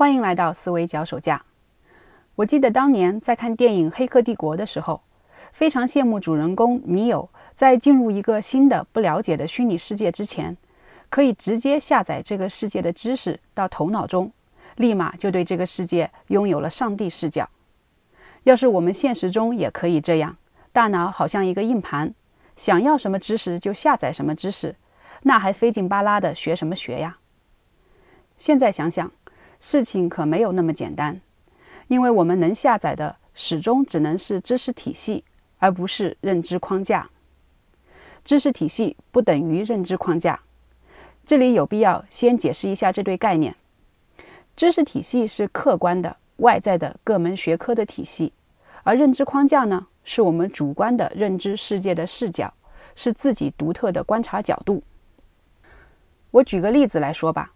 欢迎来到思维脚手架。我记得当年在看电影《黑客帝国》的时候，非常羡慕主人公尼友在进入一个新的不了解的虚拟世界之前，可以直接下载这个世界的知识到头脑中，立马就对这个世界拥有了上帝视角。要是我们现实中也可以这样，大脑好像一个硬盘，想要什么知识就下载什么知识，那还费劲巴拉的学什么学呀？现在想想，事情可没有那么简单，因为我们能下载的始终只能是知识体系，而不是认知框架。知识体系不等于认知框架，这里有必要先解释一下这对概念。知识体系是客观的。外在的各门学科的体系，而认知框架呢，是我们主观的认知世界的视角，是自己独特的观察角度。我举个例子来说吧，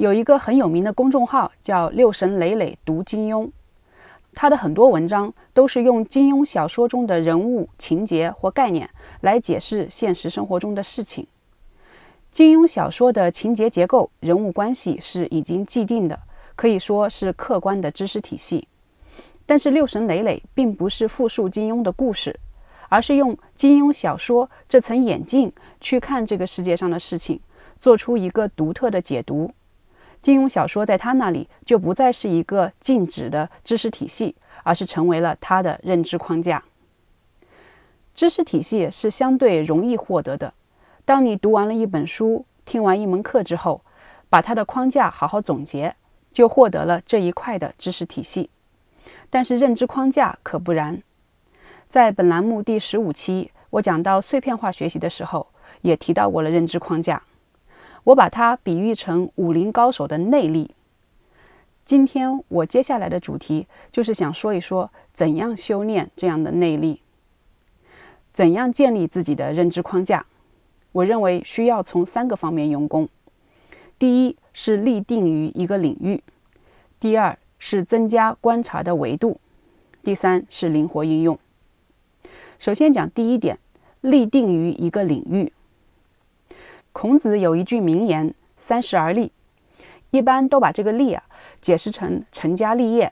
有一个很有名的公众号叫“六神磊磊读金庸”，他的很多文章都是用金庸小说中的人物情节或概念来解释现实生活中的事情。金庸小说的情节结构、人物关系是已经既定的。可以说是客观的知识体系，但是六神磊磊并不是复述金庸的故事，而是用金庸小说这层眼镜去看这个世界上的事情，做出一个独特的解读。金庸小说在他那里就不再是一个静止的知识体系，而是成为了他的认知框架。知识体系是相对容易获得的，当你读完了一本书、听完一门课之后，把它的框架好好总结。就获得了这一块的知识体系，但是认知框架可不然。在本栏目第十五期，我讲到碎片化学习的时候，也提到过了认知框架。我把它比喻成武林高手的内力。今天我接下来的主题就是想说一说怎样修炼这样的内力，怎样建立自己的认知框架。我认为需要从三个方面用功。第一。是立定于一个领域，第二是增加观察的维度，第三是灵活应用。首先讲第一点，立定于一个领域。孔子有一句名言：“三十而立”，一般都把这个“立”啊解释成成家立业，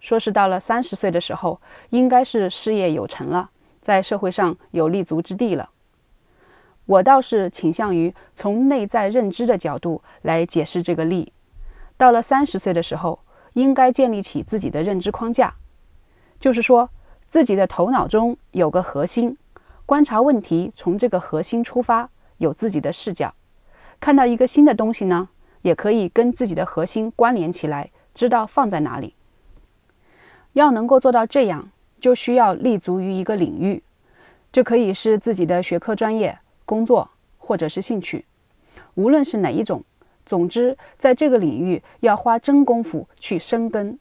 说是到了三十岁的时候，应该是事业有成了，在社会上有立足之地了。我倒是倾向于从内在认知的角度来解释这个立。到了三十岁的时候，应该建立起自己的认知框架，就是说，自己的头脑中有个核心，观察问题从这个核心出发，有自己的视角。看到一个新的东西呢，也可以跟自己的核心关联起来，知道放在哪里。要能够做到这样，就需要立足于一个领域，这可以是自己的学科专业。工作或者是兴趣，无论是哪一种，总之在这个领域要花真功夫去深耕，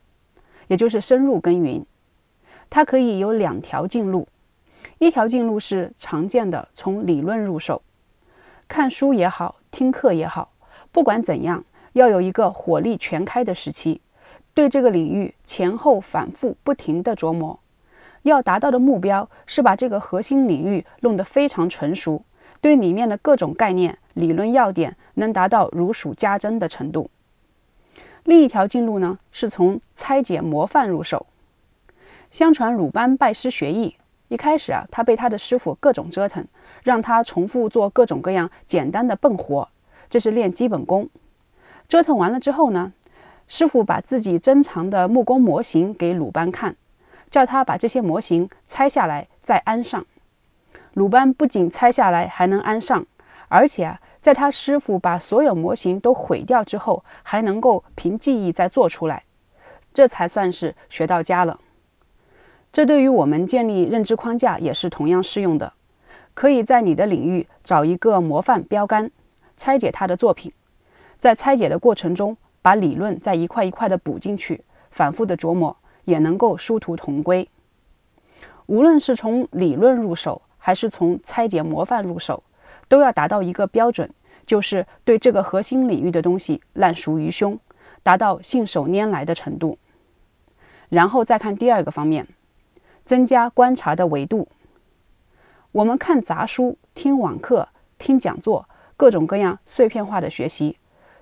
也就是深入耕耘。它可以有两条进路，一条进路是常见的从理论入手，看书也好，听课也好，不管怎样，要有一个火力全开的时期，对这个领域前后反复不停的琢磨，要达到的目标是把这个核心领域弄得非常纯熟。对里面的各种概念、理论要点能达到如数家珍的程度。另一条进路呢，是从拆解模范入手。相传鲁班拜师学艺，一开始啊，他被他的师傅各种折腾，让他重复做各种各样简单的笨活，这是练基本功。折腾完了之后呢，师傅把自己珍藏的木工模型给鲁班看，叫他把这些模型拆下来再安上。鲁班不仅拆下来还能安上，而且啊，在他师傅把所有模型都毁掉之后，还能够凭记忆再做出来，这才算是学到家了。这对于我们建立认知框架也是同样适用的。可以在你的领域找一个模范标杆，拆解他的作品，在拆解的过程中，把理论再一块一块的补进去，反复的琢磨，也能够殊途同归。无论是从理论入手。还是从拆解模范入手，都要达到一个标准，就是对这个核心领域的东西烂熟于胸，达到信手拈来的程度。然后再看第二个方面，增加观察的维度。我们看杂书、听网课、听讲座，各种各样碎片化的学习，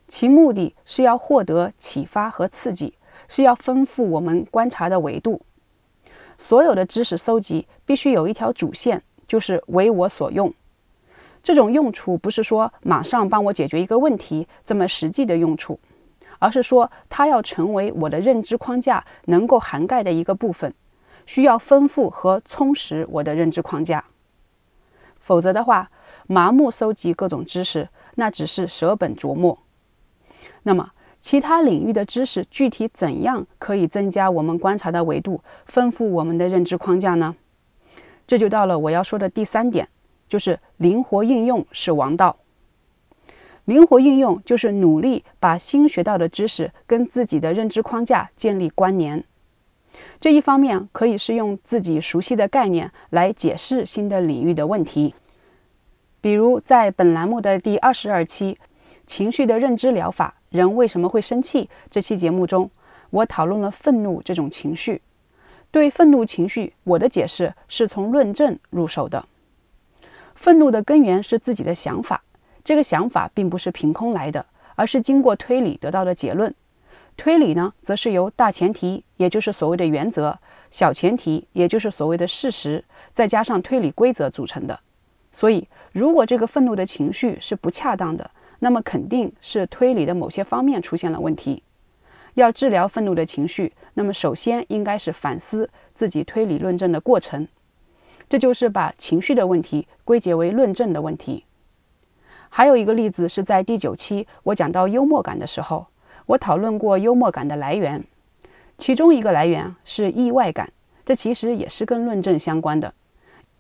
其目的是要获得启发和刺激，是要丰富我们观察的维度。所有的知识搜集必须有一条主线，就是为我所用。这种用处不是说马上帮我解决一个问题这么实际的用处，而是说它要成为我的认知框架能够涵盖的一个部分，需要丰富和充实我的认知框架。否则的话，麻木搜集各种知识，那只是舍本逐末。那么，其他领域的知识具体怎样可以增加我们观察的维度，丰富我们的认知框架呢？这就到了我要说的第三点。就是灵活应用是王道。灵活应用就是努力把新学到的知识跟自己的认知框架建立关联。这一方面可以是用自己熟悉的概念来解释新的领域的问题。比如在本栏目的第二十二期《情绪的认知疗法：人为什么会生气》这期节目中，我讨论了愤怒这种情绪。对愤怒情绪，我的解释是从论证入手的。愤怒的根源是自己的想法，这个想法并不是凭空来的，而是经过推理得到的结论。推理呢，则是由大前提，也就是所谓的原则，小前提，也就是所谓的事实，再加上推理规则组成的。所以，如果这个愤怒的情绪是不恰当的，那么肯定是推理的某些方面出现了问题。要治疗愤怒的情绪，那么首先应该是反思自己推理论证的过程。这就是把情绪的问题归结为论证的问题。还有一个例子是在第九期我讲到幽默感的时候，我讨论过幽默感的来源，其中一个来源是意外感，这其实也是跟论证相关的，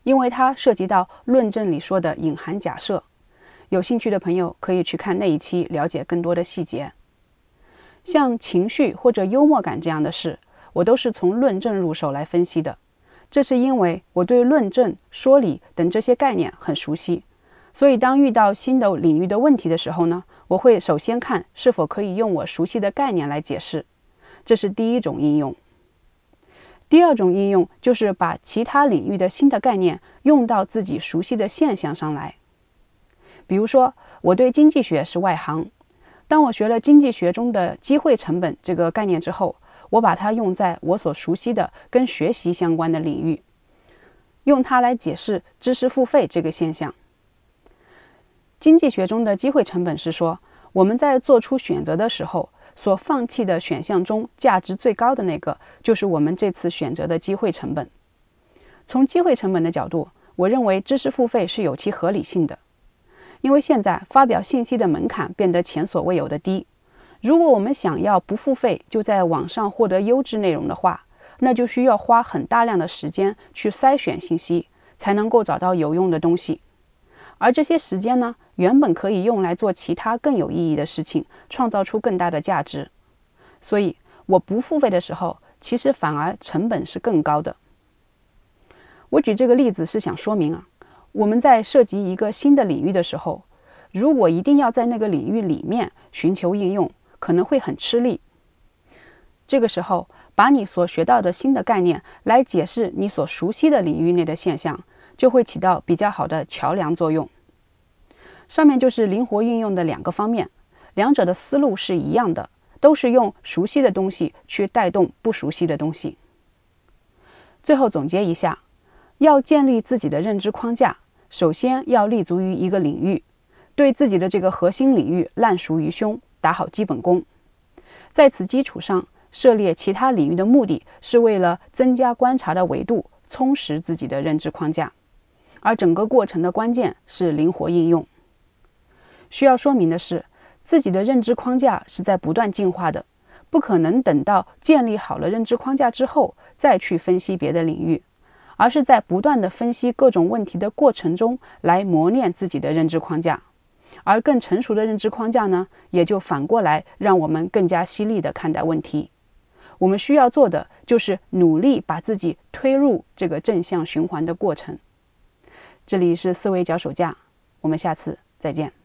因为它涉及到论证里说的隐含假设。有兴趣的朋友可以去看那一期，了解更多的细节。像情绪或者幽默感这样的事，我都是从论证入手来分析的。这是因为我对论证、说理等这些概念很熟悉，所以当遇到新的领域的问题的时候呢，我会首先看是否可以用我熟悉的概念来解释。这是第一种应用。第二种应用就是把其他领域的新的概念用到自己熟悉的现象上来。比如说，我对经济学是外行，当我学了经济学中的机会成本这个概念之后。我把它用在我所熟悉的跟学习相关的领域，用它来解释知识付费这个现象。经济学中的机会成本是说，我们在做出选择的时候，所放弃的选项中价值最高的那个，就是我们这次选择的机会成本。从机会成本的角度，我认为知识付费是有其合理性的，因为现在发表信息的门槛变得前所未有的低。如果我们想要不付费就在网上获得优质内容的话，那就需要花很大量的时间去筛选信息，才能够找到有用的东西。而这些时间呢，原本可以用来做其他更有意义的事情，创造出更大的价值。所以我不付费的时候，其实反而成本是更高的。我举这个例子是想说明啊，我们在涉及一个新的领域的时候，如果一定要在那个领域里面寻求应用，可能会很吃力。这个时候，把你所学到的新的概念来解释你所熟悉的领域内的现象，就会起到比较好的桥梁作用。上面就是灵活运用的两个方面，两者的思路是一样的，都是用熟悉的东西去带动不熟悉的东西。最后总结一下，要建立自己的认知框架，首先要立足于一个领域，对自己的这个核心领域烂熟于胸。打好基本功，在此基础上涉猎其他领域的目的是为了增加观察的维度，充实自己的认知框架。而整个过程的关键是灵活应用。需要说明的是，自己的认知框架是在不断进化的，不可能等到建立好了认知框架之后再去分析别的领域，而是在不断的分析各种问题的过程中来磨练自己的认知框架。而更成熟的认知框架呢，也就反过来让我们更加犀利地看待问题。我们需要做的就是努力把自己推入这个正向循环的过程。这里是思维脚手架，我们下次再见。